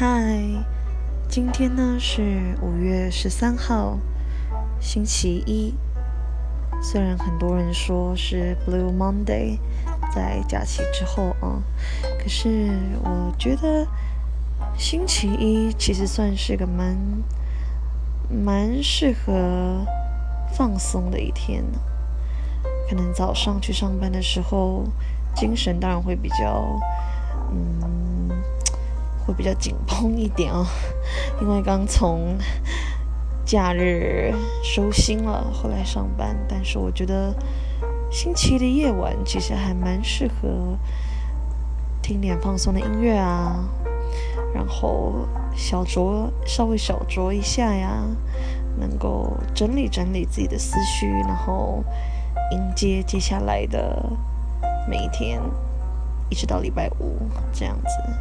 嗨，今天呢是五月十三号，星期一。虽然很多人说是 Blue Monday，在假期之后啊，可是我觉得星期一其实算是个蛮蛮适合放松的一天呢。可能早上去上班的时候，精神当然会比较，嗯，会比较紧绷一点哦，因为刚从假日收心了，后来上班。但是我觉得星期一的夜晚其实还蛮适合听点放松的音乐啊，然后小酌稍微小酌一下呀，能够整理整理自己的思绪，然后。迎接接下来的每一天，一直到礼拜五这样子。